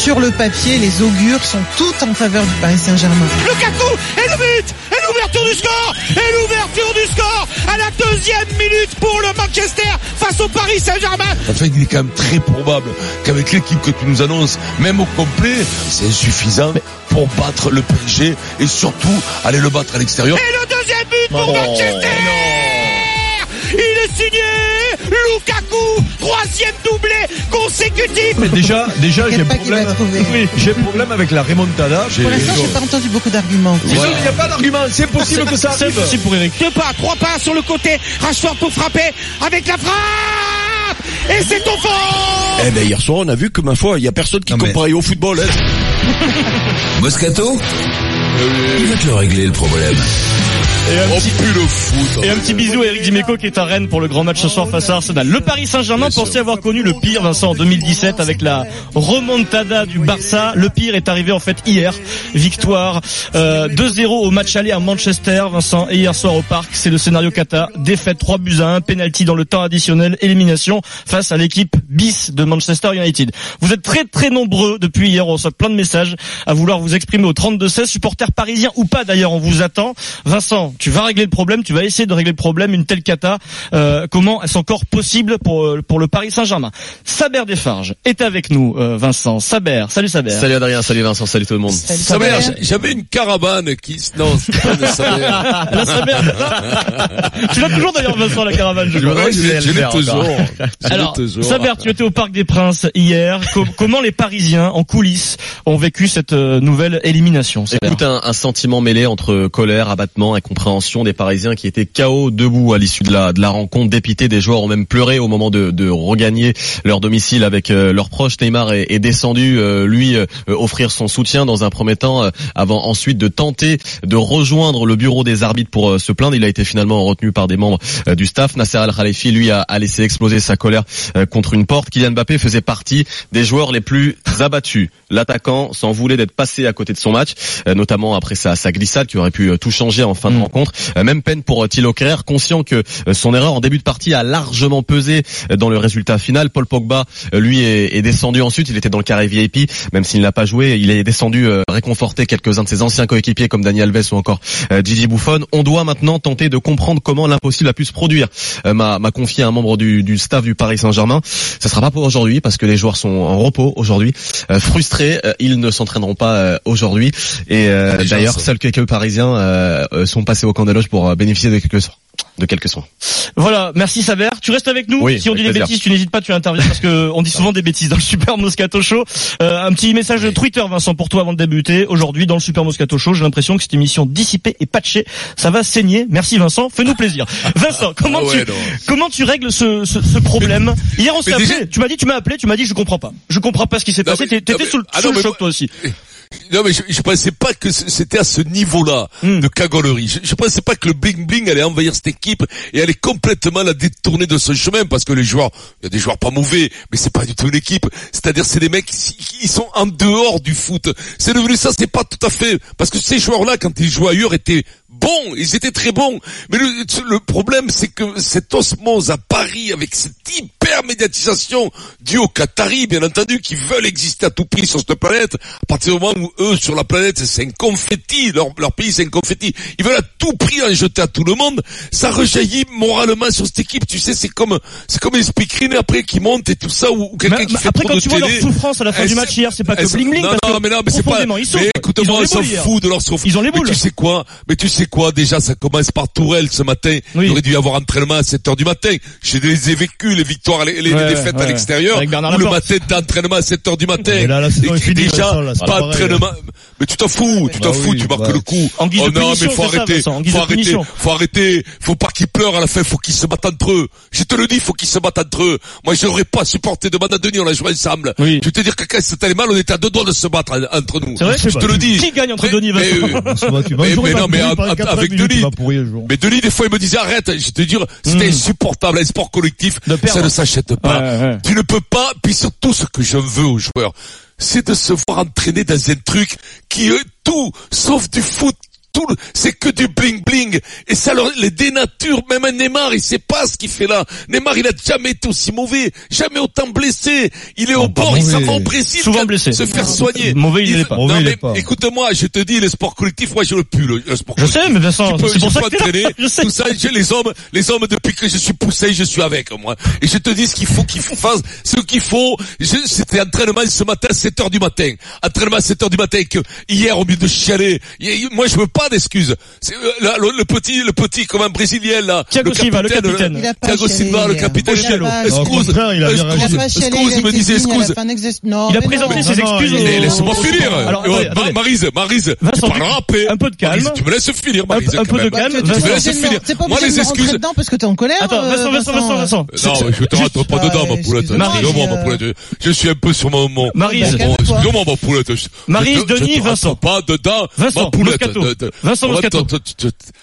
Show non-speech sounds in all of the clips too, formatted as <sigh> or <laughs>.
sur le papier, les augures sont toutes en faveur du Paris Saint-Germain. Lukaku et le but et l'ouverture du score et l'ouverture du score à la deuxième minute pour le Manchester face au Paris Saint-Germain. En fait, il est quand même très probable qu'avec l'équipe que tu nous annonces, même au complet, c'est insuffisant pour battre le PSG et surtout aller le battre à l'extérieur. Et le deuxième but pour Manchester Il est signé Lukaku, troisième doublé consécutif. Mais déjà, déjà, j'ai problème. Oui, j'ai un problème avec la remontada. J'ai- Pour l'instant, j'ai pas entendu beaucoup d'arguments. C'est qu'il n'y a pas d'argument. C'est possible que ça C'est arrive. possible pour Eric. Deux pas, trois pas sur le côté. Rashford pour frapper avec la frappe. Et c'est au fond Eh ben hier soir on a vu que ma foi il y a personne qui Non, mais- comparait au football. hein. <laughs> Moscato Il va te le régler le problème. Et un, Oh petit, le foot. et un petit bisou à Eric Dimeco qui est à Rennes pour le grand match ce soir face à Arsenal. Le Paris Saint-Germain pensait avoir connu le pire, Vincent, en 2017 avec la remontada du Barça. Le pire est arrivé en fait hier. Victoire euh, 2-0 au match aller à Manchester, Vincent, et hier soir au parc. C'est le scénario Kata. Défaite 3 buts à 1, penalty dans le temps additionnel, élimination face à l'équipe bis de Manchester United. Vous êtes très très nombreux depuis hier, on reçoit plein de messages à vouloir vous exprimer au 32-16, supporters parisiens ou pas d'ailleurs, on vous attend. Vincent, tu vas régler le problème, tu vas essayer de régler le problème, une telle cata, euh, comment est-ce encore possible pour, euh, pour le Paris Saint-Germain? Saber Desfarges est avec nous, euh, Vincent. Saber, salut Saber. Salut Adrien, salut Vincent, salut tout le monde. Salut, Saber, Saber. j'avais une caravane qui... Non, pas de Saber. La Saber, tu l'as toujours d'ailleurs Vincent la caravane, je crois. Ouais, je l'ai- toujours. Je l'ai Alors, toujours. Saber, tu étais au Parc des Princes hier. Com- comment les Parisiens, en coulisses, ont vécu cette euh, nouvelle élimination Écoute, un, un sentiment mêlé entre colère, abattement, incompréhension des Parisiens qui étaient KO debout à l'issue de la, de la rencontre, dépités. Des joueurs ont même pleuré au moment de, de regagner leur domicile avec euh, leurs proches. Neymar est, est descendu, euh, lui, euh, offrir son soutien dans un premier temps, euh, avant ensuite de tenter de rejoindre le bureau des arbitres pour se plaindre. Il a été finalement retenu par des membres du staff. Nasser Al-Khalifi, lui, a, a laissé exploser sa colère euh, contre une porte. Kylian Mbappé faisait partie des joueurs les plus abattus. L'attaquant s'en voulait d'être passé à côté de son match, euh, notamment après sa, sa glissade qui aurait pu euh, tout changer en fin de rencontre. Euh, Même peine pour Thilo Kerrer, conscient que son erreur en début de partie a largement pesé dans le résultat final. Paul Pogba, lui, est, est descendu ensuite. Il était dans le carré VIP, même s'il n'a pas joué. Il est descendu réconforter quelques-uns de ses anciens coéquipiers comme Daniel Alves ou encore Gigi Buffon. On doit maintenant tenter de comprendre comment l'impossible a pu se produire. M'a, confié un membre du, du staff du Paris Saint-Germain. Ça sera pas pour aujourd'hui parce que les joueurs sont en repos aujourd'hui, frustrés. euh, ils ne s'entraîneront pas euh, aujourd'hui. Et euh, d'ailleurs, seuls quelques Parisiens euh, euh, sont passés au camp des loges pour euh, bénéficier de quelques. De quelques soins. Voilà, merci Saber. Tu restes avec nous. Oui, si on dit des plaisir. bêtises, tu n'hésites pas, tu interviens parce que on dit souvent des bêtises dans le Super Moscato Show. Euh, un petit message de Twitter, Vincent, pour toi avant de débuter. Aujourd'hui, dans le Super Moscato Show, j'ai l'impression que cette émission dissipée et patchée, ça va saigner. Merci Vincent, fais-nous plaisir. <laughs> Vincent, comment Ah ouais, tu non. comment tu règles ce, ce, ce problème Hier, on s'est appelé. Tu m'as dit, tu m'as appelé, tu m'as dit, je comprends pas. Je comprends pas ce qui s'est passé. T'étais sous, le- ah sous non, le choc moi- toi aussi. <laughs> Non mais je, je pensais pas que c'était à ce niveau-là Hmm. de cagolerie. Je, je pensais pas que le bling bling allait envahir cette équipe et allait complètement la détourner de son chemin parce que les joueurs, il y a des joueurs pas mauvais, mais c'est pas du tout une équipe. C'est-à-dire c'est des mecs qui qui sont en dehors du foot. C'est devenu ça, c'est pas tout à fait parce que ces joueurs-là quand ils jouaient ailleurs étaient bons, ils étaient très bons. Mais le, le problème c'est que cette osmose à Paris avec cette hyper médiatisation due aux Qataris, bien entendu, qui veulent exister à tout prix sur cette planète, à partir du moment où eux, sur la planète, c'est un confetti, leur, leur pays c'est un confetti, ils veulent à tout prix en jeter à tout le monde, ça rejaillit moralement sur cette équipe, tu sais, c'est comme, c'est comme un speakerine après qui monte et tout ça, ou, ou quelqu'un qui fait après, trop quand de tu vois leur souffrance à la fin Eh, du match hier, c'est pas eh, que c'est- bling bling, non, parce non, mais non, mais c'est pas, ils mais Ils écoute-moi, ont on les s'en fout de leur souffrance. Ils ont les Mais boules. tu sais quoi? Mais tu sais quoi? Déjà, ça commence par Tourelle ce matin. Oui. Il aurait dû y avoir entraînement à 7 heures du matin. J'ai les ai vécus, les victoires, les, les Ouais, défaites à l'extérieur. Ou le matin d'entraînement à 7 heures du matin. Et là, Et qui- déjà, là, pas pareil, entraînement. Mais tu t'en fous, tu t'en Bah fous, oui, tu marques bah. le coup. En guise oh non, mais faut ça, arrêter, en guise faut arrêter, faut arrêter, faut pas qu'ils pleurent à la fin, faut qu'ils se battent entre eux. Je te le dis, faut qu'ils se battent entre eux. Moi, j'aurais pas supporté de Denis, on a joué ensemble. Oui. Tu te dire que quand c'était mal, on était à deux doigts de se battre en- entre nous. Vrai, je te le dis. Qui gagne entre Denis et mais, <laughs> mais- mais non, mais pourri a- pendant a- 80 avec Denis. Mais Denis, des fois, il me disait arrête. Je te dire, c'était Mm. insupportable. Un sport collectif, ça ne s'achète pas. Tu ne peux pas. Puis surtout, ce que je veux aux joueurs, c'est de se voir entraîner dans un truc qui est tout sauf du foot tout, c'est que du bling bling. Et ça leur, les dénature. Même un Neymar, il sait pas ce qu'il fait là. Neymar, il a jamais été aussi mauvais, jamais autant blessé. Il est au pas bord, il s'en va au Brésil. Souvent blessé. Se faire soigner. Mauvais, il l'est pas. Non, Mauvais, il mais pas. écoute-moi, je te dis, les sports collectifs, moi, je le pue, le, le sport Je collectif. sais, mais Vincent, c'est pour je ça peux que entraîner, <laughs> Je sais. tout ça, j'ai les hommes, les hommes depuis que je suis poussé, je suis avec moi. Et je te dis ce qu'il faut qu'ils fassent, ce qu'il faut. Je- C'était entraînement ce matin, 7 heures du matin. Entraînement à 7 heures du matin que hier au milieu de chialer. Moi je veux pas d'excuses. C'est euh, là, le, le petit, le petit comme un brésilien là. Thiago Silva, le capitaine. Il a pas Thiago chialé, Silva, le hier. capitaine. Pas- Excuse, excuse, pas me disait excuse. Il a présenté ses excuses Laisse-moi finir. Marise, Marise, tu parleras après. un peu de calme. Tu me laisses finir, Un, Marise. un peu de calme. Tu- me laisses finir. C'est pas Moi, les excuses- dedans parce que t'es en colère. Attends, euh, Vincent, Vincent, Vincent, Vincent. Non, je te rentre pas euh, dedans, ma poulette. excuse-moi, ma euh, poulette. Je suis un peu sur mon, mon, Calme-toi. excuse-moi, ma poulette. Je Denis, Vincent. pas dedans, ma poulette. Vincent Moscato.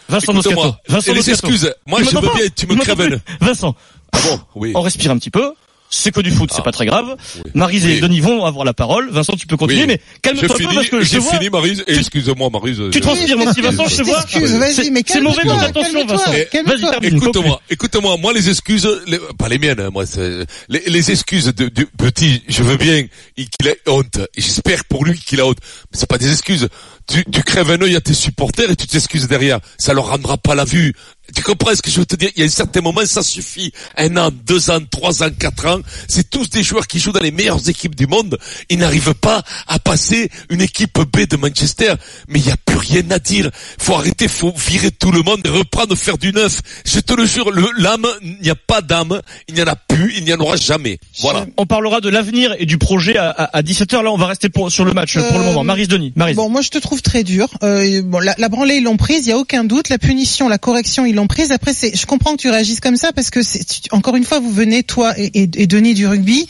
Vincent. Moscato. Vincent Moscato. excuses. Moi, je veux bien, tu me crèves. Vincent, Ah bon, oui. on respire un petit peu. C'est que du foot, c'est pas très grave. Oui. Maryse et Oui. Denis vont avoir la parole. Vincent, tu peux continuer, Oui. mais calme-toi J'ai un peu parce que je te j'ai vois. fini, tu- excuse-moi, Maryse. Tu transpires, mon petit Vincent, je te vois. vas-y, C'est- mais C'est mauvais calme-toi, ton attention. Vincent. Vas-y, termine. Écoute-moi, écoute-moi, moi les excuses, les- pas les miennes, hein, moi, c'est- les, les excuses de, du petit, je veux bien qu'il ait honte, et j'espère pour lui qu'il a honte, mais c'est pas des excuses. Tu, tu crèves un œil à tes supporters et tu t'excuses derrière, ça leur rendra pas la vue. Tu comprends ce que je veux te dire? Il y a un certain moment, ça suffit. Un an, deux ans, trois ans, quatre ans, c'est tous des joueurs qui jouent dans les meilleures équipes du monde. Ils n'arrivent pas à passer une équipe B de Manchester. Mais il n'y a plus rien à dire. Faut arrêter, faut virer tout le monde et reprendre, faire du neuf. Je te le jure, le- l'âme, il n'y a pas d'âme, il n'y en a plus, il n'y en aura jamais. Voilà. On parlera de l'avenir et du projet à, à, 17h. Là, on va rester pour, sur le match pour le Euh, moment. Marise Denis. Marise. Bon, moi je te trouve très dur. Euh, bon, la, la branlée ils l'ont prise, il y a aucun doute. La punition, la correction ils l'ont prise. Après, c'est, je comprends que tu réagisses comme ça parce que c'est, tu- encore une fois, vous venez toi et, et, et Denis du rugby,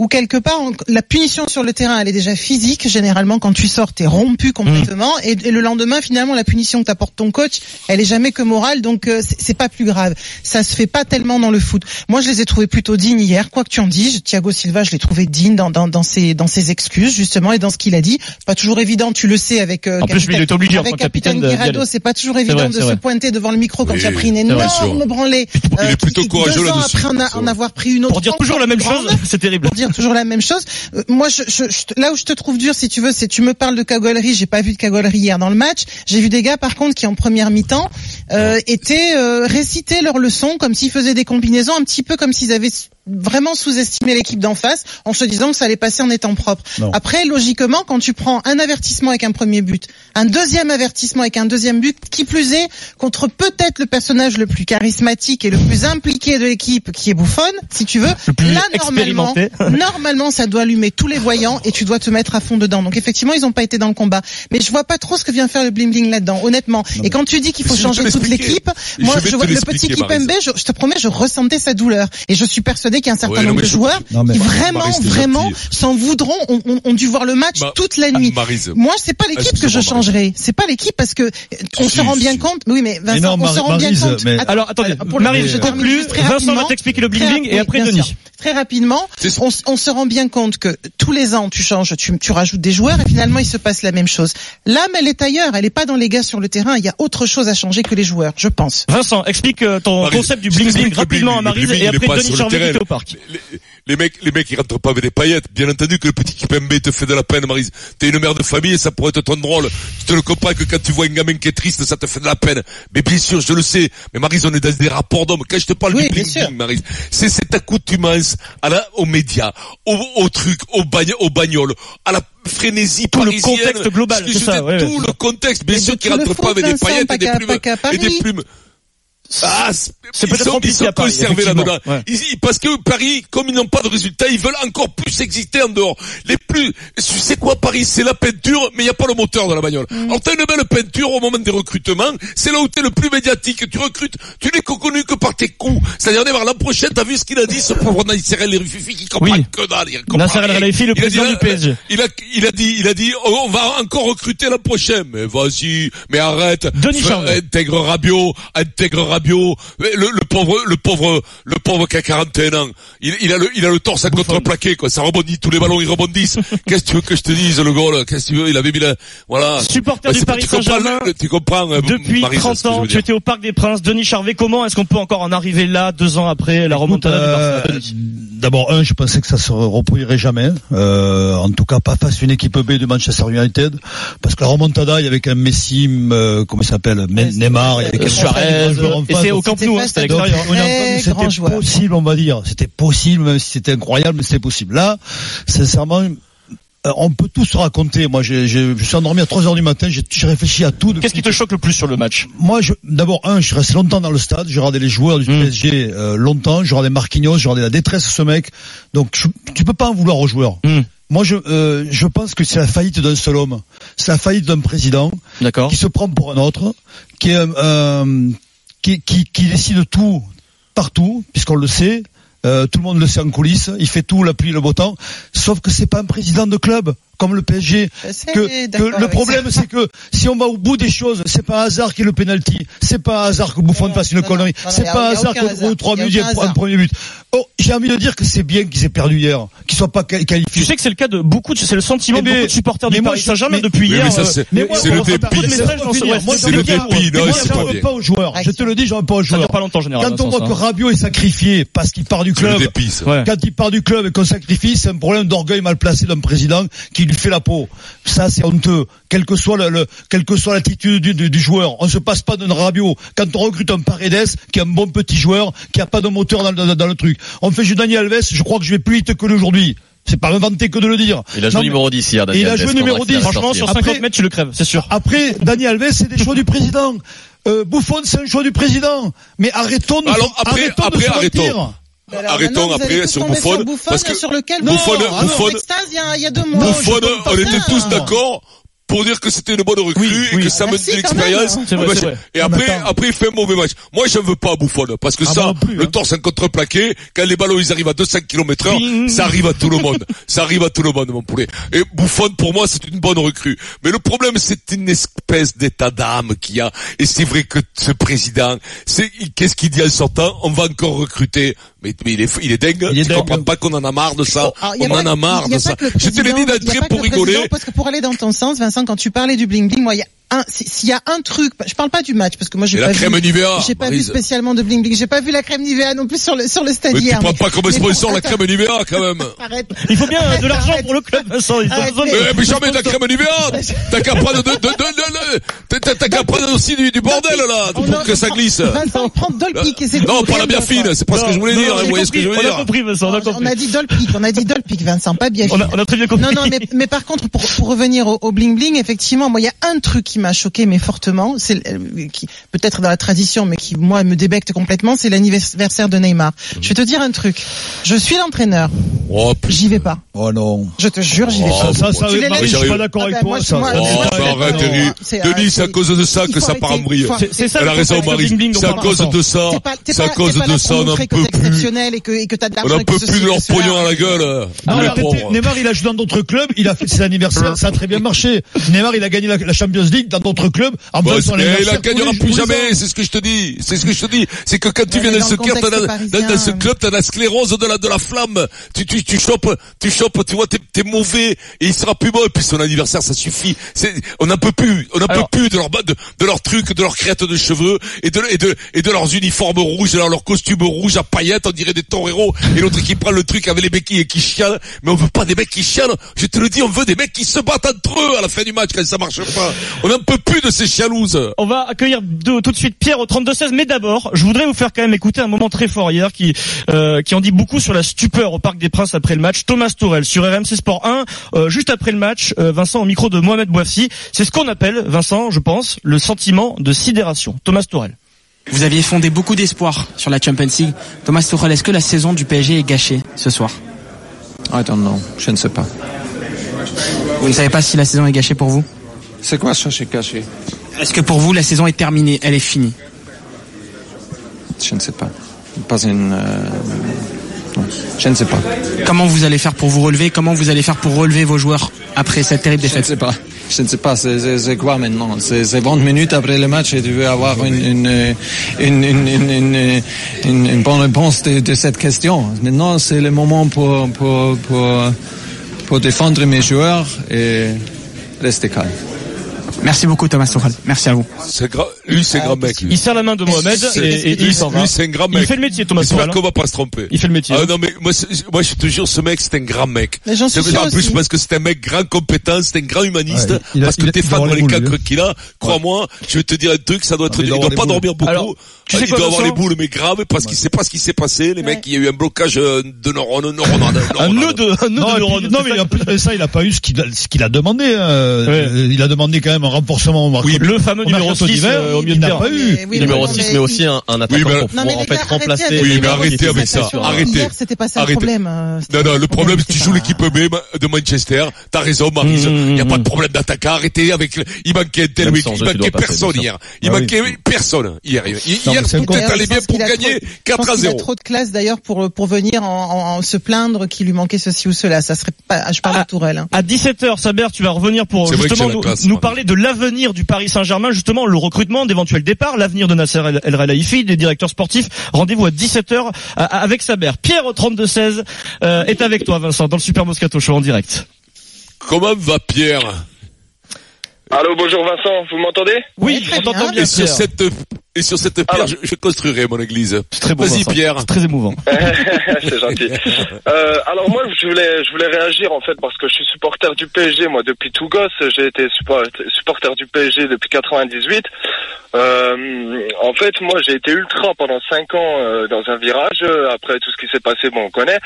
où quelque part on- la punition sur le terrain elle est déjà physique. Généralement, quand tu sors, t'es rompu complètement, et, et le lendemain, finalement, la punition que t'apporte ton coach, elle est jamais que morale, donc euh, c'est, c'est pas plus grave. Ça se fait pas tellement dans le foot. Moi, je les ai trouvés plutôt dignes hier, quoi que tu en dises. Thiago Silva, je l'ai trouvé digne dans, dans, dans ses dans ses excuses justement et dans ce qu'il a dit. Pas toujours évident, tu le sais avec. euh, En plus, il est obligé avec capitaine de- d'y Guirado, c'est pas toujours évident vrai, de se vrai. pointer devant le micro quand As pris une énorme branlée. Il est plutôt qui- courageux deux ans là-dessus, après en, avoir pris une autre. Pour dire toujours la même chose, c'est terrible. pour dire toujours la même chose. Euh, moi, je, je, je- là où je te trouve dur, si tu veux, c'est tu me parles de cagolerie. J'ai pas vu de cagolerie hier dans le match. J'ai vu des gars, par contre, qui en première mi-temps euh, étaient euh, réciter leurs leçons comme s'ils faisaient des combinaisons, un petit peu comme s'ils avaient vraiment sous-estimé l'équipe d'en face, en se disant que ça allait passer en étant propre. Non. Après, logiquement, quand tu prends un avertissement avec un premier but, un deuxième avertissement avec un deuxième but, qui plus est, contre peut-être le personnage le plus charismatique et le plus impliqué de l'équipe, qui est Bouffon, si tu veux, Le plus là, normalement, <laughs> normalement, ça doit allumer tous les voyants et tu dois te mettre à fond dedans. Donc effectivement, ils n'ont pas été dans le combat. Mais je vois pas trop ce que vient faire le bling bling là-dedans, honnêtement. Et quand tu dis qu'il faut changer te toute l'équipe, Je moi, je te vois, le petit Kipembe, je, je te promets, je ressentais sa douleur. Et je suis persuadé qu'il y a un certain Ouais, nombre de je- joueurs Non, mais- qui vraiment, vraiment s'en voudront, ont, ont- ont dû voir le match Ma- toute la nuit. Maryse. Moi, c'est pas l'équipe que je changerai. C'est pas l'équipe parce que euh, on Si, se rend bien compte. Oui, mais Vincent, non, on se rend bien compte. Alors, attendez, pour- Maryse, je je conclue. Vincent va rapidement. t'expliquer le bling-bling et après Denis. Très rapidement, on, on se rend bien compte que tous les ans, tu changes, tu, tu rajoutes des joueurs et finalement, il se passe la même chose. L'âme, elle est ailleurs. Elle est pas dans les gars sur le terrain. Il y a autre chose à changer que les joueurs, je pense. Vincent, explique euh, ton concept du bling bling rapidement à bling-bling, et après pas Denis sur le Charvet au parc. Les, les mecs, les mecs, ils rentrent pas avec des paillettes. Bien entendu que le petit Kipembe te fait de la peine, Marise. T'es une mère de famille et ça pourrait être ton drôle. Je te le comprends que quand tu vois un gamin qui est triste, ça te fait de la peine. Mais bien sûr, je le sais. Mais Marise, on est dans des rapports d'hommes. Quand je te parle Oui, du bien bling bling, Marise, c'est cette accoutumance à la, aux médias, au, au truc, au bagne, au bagnole, à la frénésie Tout le contexte global, c'est ça, ouais, tout ouais. le contexte. Bien Mais sûr le rentrent pas avec des Vincent, paillettes et des Et plumes. Ah, c'est C'est ils peut-être à Paris, là-dedans. Ouais. Ils- ils- parce que Paris, comme ils n'ont pas de résultats, ils veulent encore plus exister en dehors. Les plus, tu sais quoi, Paris, c'est la peinture, mais il n'y a pas le moteur dans la bagnole. Mm. Alors t'as une belle peinture au moment des recrutements, c'est là où t'es le plus médiatique. Tu recrutes, tu n'es connu que par tes coups. C'est-à-dire, l'an prochain, t'as vu ce qu'il a dit, ce pauvre Nasser El Rififi qui comprend Oui. que dalle. il comprend Nasser El. Khelaifi, le Il a dit, président du PSG. Il a, il a dit, il a dit, oh, on va encore recruter l'an prochain. Mais vas-y, mais arrête. Denis Charvet. Intègre Rabiot, intègre Rabiot, le, le pauvre, le pauvre, le pauvre qui a 41 ans, il, il a le, il a le torse à contreplaqué, quoi. Ça rebondit, tous les ballons ils rebondissent. <laughs> Qu'est-ce que tu veux que je te dise, le goal Qu'est-ce que tu veux? Il avait mis la, voilà. Supporter Bah, du Paris Saint-Germain. Tu comprends euh, Depuis Marie, c'est 30 ce que je ans, tu étais au Parc des Princes. Denis Charvet, comment est-ce qu'on peut encore en arriver là, deux ans après la remontada Euh, du Barça D'abord, un, je pensais que ça se reproduirait jamais. Euh, en tout cas, pas face à une équipe B de Manchester United, parce que la remontada, il y avait quand même Messi, euh, comment il s'appelle, Neymar, il y avait même Suarez, et c'est au Camp C'était Nou, hein, c'était l'extérieur. grand c'était possible, on va dire. C'était possible, même si c'était incroyable, mais c'était possible. Là, sincèrement, euh, on peut tout se raconter. Moi, j'ai, j'ai- je suis endormi à 3 heures du matin, j'ai, j'ai réfléchi à tout. Qu'est-ce qui te choque le plus sur le match? Moi, je, d'abord, un, je suis resté longtemps dans le stade, j'ai regardé les joueurs du Mm. PSG euh, longtemps, j'ai regardé Marquinhos, j'ai regardé la détresse de ce mec. Donc, je- tu peux pas en vouloir aux joueurs. Mm. Moi, je, euh, je pense que c'est la faillite d'un seul homme. C'est la faillite d'un président D'accord. qui se prend pour un autre, qui, est, euh, qui, décide tout partout, puisqu'on le sait. Euh, tout le monde le sait en coulisses. Il fait tout, la pluie, le beau temps. Sauf que c'est pas un président de club comme le PSG. Que, le problème, c'est que si on va au bout des choses, c'est pas un hasard qu'il y ait le penalty. C'est pas un hasard que Buffon Non, fasse une non, connerie. C'est pas un y a hasard au trois minutes, il y ait aucun un premier but. Oh, j'ai envie de dire que c'est bien qu'ils aient perdu hier, qu'ils soient pas quali- qualifiés. Tu sais que c'est le cas de beaucoup, de- c'est le sentiment Eh de beaucoup de supporters mais du moi, Paris Saint-Germain mais- depuis hier. mais ça, c'est- le dépit. C'est j'en le veux pas. dépit, Moi, j'en pas veux pas aux joueurs. Je te le dis, j'en veux pas aux Ça joueurs. dure pas longtemps général. Quand on voit que Rabiot est sacrifié parce qu'il part du club, quand il part du club et qu'on sacrifie, c'est un problème d'orgueil mal placé d'un président qui lui fait la peau. Ça, c'est honteux. Quelle que soit le, le- quelle que soit l'attitude du, du, du joueur, on se passe pas d'un Rabiot. Quand on recrute un Paredes, qui est un bon petit joueur, qui a pas de moteur dans, le- dans, dans le truc. On fait jouer Daniel Alves, je crois que je vais plus vite que l'aujourd'hui. C'est pas inventé que de le dire. Il a joué numéro 10 hier, Daniel il a joué numéro qu'il allait 10. Franchement, sur sortir. 50 mètres, tu le crèves, c'est sûr. Après, Dani Alves, c'est des choix du président. Euh, Buffon, c'est un choix du président. Mais arrêtons de, Alors, après- arrêtons de après, se arrêtons. mentir. Alors, Arrêtons après sur Buffon, parce que sur lequel non, ah non, il y y a deux mois. Je on était tous d'accord pour dire que c'était une bonne recrue Oui, et oui. que ça Ah, me quand l'expérience. Et après, après, il fait un mauvais match. Moi, j'en veux pas à Buffon, parce que Ah, ça, plus, le hein. torse en contreplaqué, quand les ballons, ils arrivent à 200 km heure, Bing. ça arrive à tout le monde. ça arrive à tout le monde, mon poulet. Et Buffon, pour moi, c'est une bonne recrue. Mais le problème, c'est une espèce d'état d'âme qu'il y a. Et c'est vrai que ce président, c'est, qu'est-ce qu'il dit en sortant? On va encore recruter. Mais, mais il est, il est dingue. Il est tu dingue. comprends pas qu'on en a marre de ça? Alors, il y a on en a marre de ça. Je te l'ai dit pour le rigoler. Parce que pour aller dans ton sens, Vincent, quand tu parlais du bling bling, moi, il y a un, si- s'il y a un truc, je parle pas du match, parce que moi, j'ai Et pas la vu, crème Nivea. j'ai pas vu spécialement de bling bling, j'ai pas vu la crème Nivea non plus sur le, sur le stade Mais tu hier. prends pas comme mais sponsor bon, la crème Nivea, quand même. <laughs> Arrête. Il faut bien euh, de l'argent Arrête. pour le club, Vincent. Il Arrête, besoin de- Mais, mais jamais de la crème Nivea T'as qu'à prendre de, de, de, de, de- t'as- qu'à prendre aussi du, du bordel, là, On pour que ça glisse. Vincent, prends Dolpic et c'est Non, pas la d'autre. fine, c'est pas ce que je voulais dire, vous voyez ce que je veux compris, On a dire. compris, Vincent, on a On a dit Dolpic, on a dit Dolpic, Vincent, pas bien On a, très bien compris. Non, non, mais, mais par contre, pour, pour revenir au bling bling, effectivement, moi, il y a un truc qui m'a choqué, mais fortement, c'est euh, peut-être dans la tradition, mais qui moi me débecte complètement, c'est l'anniversaire de Neymar. Je vais te dire un truc. Je suis l'entraîneur, Oh, j'y vais pas. Oh non. Je te jure, j'y vais Oh, pas. Ça, ça, Tu Marie, laisses- je suis pas Ah d'accord Ah avec ben, toi, moi, ça. moi, ça, Oh, arrête, non, Denis. c'est- à cause de ça il que ça part en vrille. il C'est- ça Elle le a raison, Marie. C'est à cause de ça. C'est à cause de ça, on n'en peut plus. exceptionnel et que, et que t'as de On n'en peut plus de leur pognon à la gueule. Ah. Neymar, il a joué dans d'autres clubs, il a fait ses anniversaires, <laughs> ça a très bien marché. Neymar, il a gagné la, Champions League dans d'autres clubs. En faisant mais il anniversaire la gagnera plus jamais, c'est ce que je te dis. C'est ce que je te dis. C'est que quand tu viens dans ce club, t'as la, contexte dans, ce club, t'as la sclérose de la, de la flamme. Tu, tu, tu chopes, tu chopes, tu vois, t'es, t'es mauvais, et il sera plus beau, et puis son anniversaire, ça suffit. C'est, on n'en peut plus, on n'en peut plus de leur, de, de leurs trucs, de leurs crêtes de cheveux, et de, et de, et de leurs uniformes rouges, de leurs costumes rouges à paillettes, on dirait des toreros, et l'autre qui prend le truc avec les béquilles et qui chiale. Mais on veut pas des mecs qui chialent. Je te le dis, on veut des mecs qui se battent entre eux à la fin du match quand ça marche pas. On n'en peut plus de ces chialouses. On va accueillir de- tout de suite Pierre au 32-16, mais d'abord, je voudrais vous faire quand même écouter un moment très fort hier qui euh, qui en dit beaucoup sur la stupeur au Parc des Princes après le match. Thomas Tourel sur RMC Sport 1, euh, juste après le match, euh, Vincent au micro de Mohamed Bouafsi. C'est ce qu'on appelle, Vincent, je pense, le sentiment de sidération. Thomas Tourel. Vous aviez fondé beaucoup d'espoir sur la Champions League. Thomas Tuchel, est-ce que la saison du PSG est gâchée ce soir? I don't know. Je ne sais pas. Vous ne savez pas si la saison est gâchée pour vous? C'est quoi ça, c'est caché Est-ce que pour vous la saison est terminée, elle est finie? Je ne sais pas. Pas une. euh, non. Je ne sais pas. Comment vous allez faire pour vous relever? Comment vous allez faire pour relever vos joueurs après cette terrible Je ne défaite? sais pas. Je ne sais pas. C'est- quoi maintenant? C'est c'est 20 minutes après le match et tu veux avoir une, une, une, une, une, une, une- une bonne réponse de, de cette question. Maintenant, c'est le moment pour, pour, pour, pour défendre mes joueurs et rester calme. Merci beaucoup Thomas Tuchel. Merci à vous. C'est lui, c'est un grand mec. lui. Il serre la main de Mohamed et, et lui, il s'en va. lui, c'est un grand Il mec. fait le métier Thomas J'espère Tuchel. qu'on va pas se tromper. Il fait le métier. Ah non mais moi, je te jure ce mec c'est un grand mec. Mais j'en suis C'est- sûre en plus aussi. parce que c'est un mec grand compétent, c'est un grand humaniste. Ouais, il a- parce que il t'es il fan de les cancres boules, qu'il a. Crois-moi, je vais te dire un truc, ça doit être, Ah, il il doit pas dormir beaucoup. Tu sais il quoi, doit avoir les boules mais grave parce qu'il sait pas ce qui s'est passé. Les mecs, il y a eu un blocage euh, de neurones, neurones, Un nœud de, un nœud de neurones. non, mais en plus de ça, il a pas eu ce qu'il a, demandé. euh, Ouais. euh, Il a demandé quand même un renforcement au marque- Oui, le fameux numéro mercato 6 d'hiver, euh, au milieu il de terrain. pas numéro non, 6 mais aussi un, attaquant mais- pour en fait remplacer avec Oui, les mais arrêtez avec ça. Arrêtez. C'était pas ça Arrêtez. le problème. euh, Non, pas non, le problème, c'était tu joues pas- l'équipe B de Manchester. T'as raison, Marise. Mmh, Il n'y a mmh, pas mmh. de problème d'attaquant. Arrêtez avec, le- il manquait tel, sans il tu manquait personne hier. Il Ah manquait personne hier. Hier, allé Je bien pour a gagner trop- 4 je à pense qu'il a 0. trop de classe d'ailleurs pour pour venir en, en se plaindre qu'il lui manquait ceci ou cela. Ça serait pas. Je parle Ah. de Tourelle. Hein. À 17h, Saber, tu vas revenir pour justement nous, parler de l'avenir du Paris Saint-Germain, justement le recrutement, d'éventuels départs, l'avenir de Nasser El El Khelaifi, des directeurs sportifs. Rendez-vous à 17h avec Saber. Pierre au 32-16 euh, est avec toi, Vincent, dans le Super Moscato Show en direct. Comment va Pierre? Allô, bonjour Vincent, vous m'entendez? Oui, on t'entend bien. bien, Et sur cette, et sur cette pierre, Alors. je, je construirai mon église. C'est très beau, Vas-y. Pierre. C'est très émouvant. <laughs> <laughs> C'est gentil. Euh, alors moi, je voulais, je voulais réagir en fait parce que je suis supporter du PSG moi depuis tout gosse. J'ai été support- supporter du PSG depuis 98. Euh, en fait, moi, j'ai été ultra pendant cinq ans euh, dans un virage. Après tout ce qui s'est passé, bon, on connaît.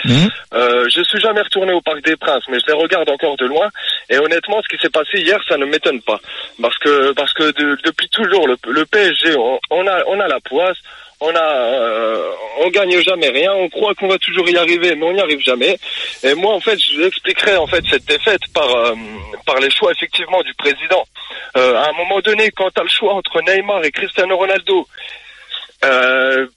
Euh, je suis jamais retourné au Parc des Princes, mais je les regarde encore de loin. Et honnêtement, ce qui s'est passé hier, ça ne m'étonne pas, parce que parce que de- depuis toujours, le, le PSG, on, on on a la poisse. On a, euh, gagne jamais rien. On croit qu'on va toujours y arriver, mais on n'y arrive jamais. Et moi, en fait, je vous expliquerai en fait cette défaite par euh, les choix effectivement du président. Euh, à un moment donné, quand tu as le choix entre Neymar et Cristiano Ronaldo,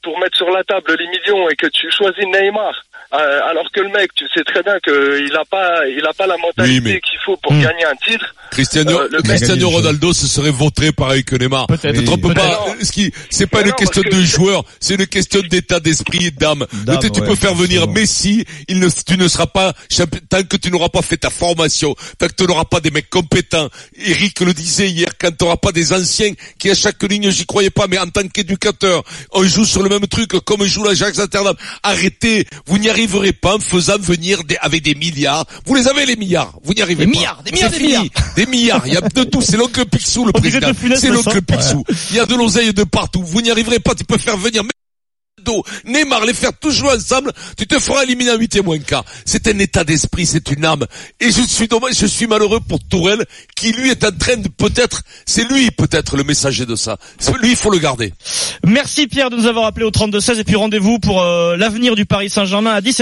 pour mettre sur la table les millions et que tu choisis Neymar, euh, alors que le mec, tu sais très bien qu'il n'a pas, il a pas la mentalité Oui, mais- qu'il faut pour Hmm. gagner un titre. Cristiano, Euh, le Cristiano Ronaldo se serait vautré pareil que Neymar. Peut-être. Ne trompe pas. Non. Ce qui, c'est pas Mais une non, question de que- joueur, c'est une question d'état d'esprit et d'âme. Tu- ouais, peux faire venir. Messi, il ne, tu ne seras pas champion, tant que tu n'auras pas fait ta formation, tant que tu n'auras pas des mecs compétents. Eric le disait hier, quand tu n'auras pas des anciens qui à chaque ligne, j'y croyais pas, mais en tant qu'éducateur, on joue sur le même truc comme joue l'Ajax Amsterdam. Arrêtez, vous n'y arriverez pas en faisant venir des, avec des milliards. Vous les avez les milliards, vous n'y arrivez Des pas. milliards, des milliards, C'est des fini. Des milliards, il y a de tout, c'est l'oncle Picsou le On président. C'est l'oncle Picsou. Il y a de l'oseille de partout, vous n'y arriverez pas, tu peux faire venir Neymar, les faire tous jouer ensemble, tu te feras éliminer en huitième ou un quart. C'est un état d'esprit, c'est une âme. Et je suis dommage, je suis malheureux pour Tourelle, qui lui est en train de peut-être, c'est lui peut-être le messager de ça. C'est Lui, il faut le garder. Merci Pierre de nous avoir appelé au 32-16 et puis rendez-vous pour euh, l'avenir du Paris Saint-Germain à 17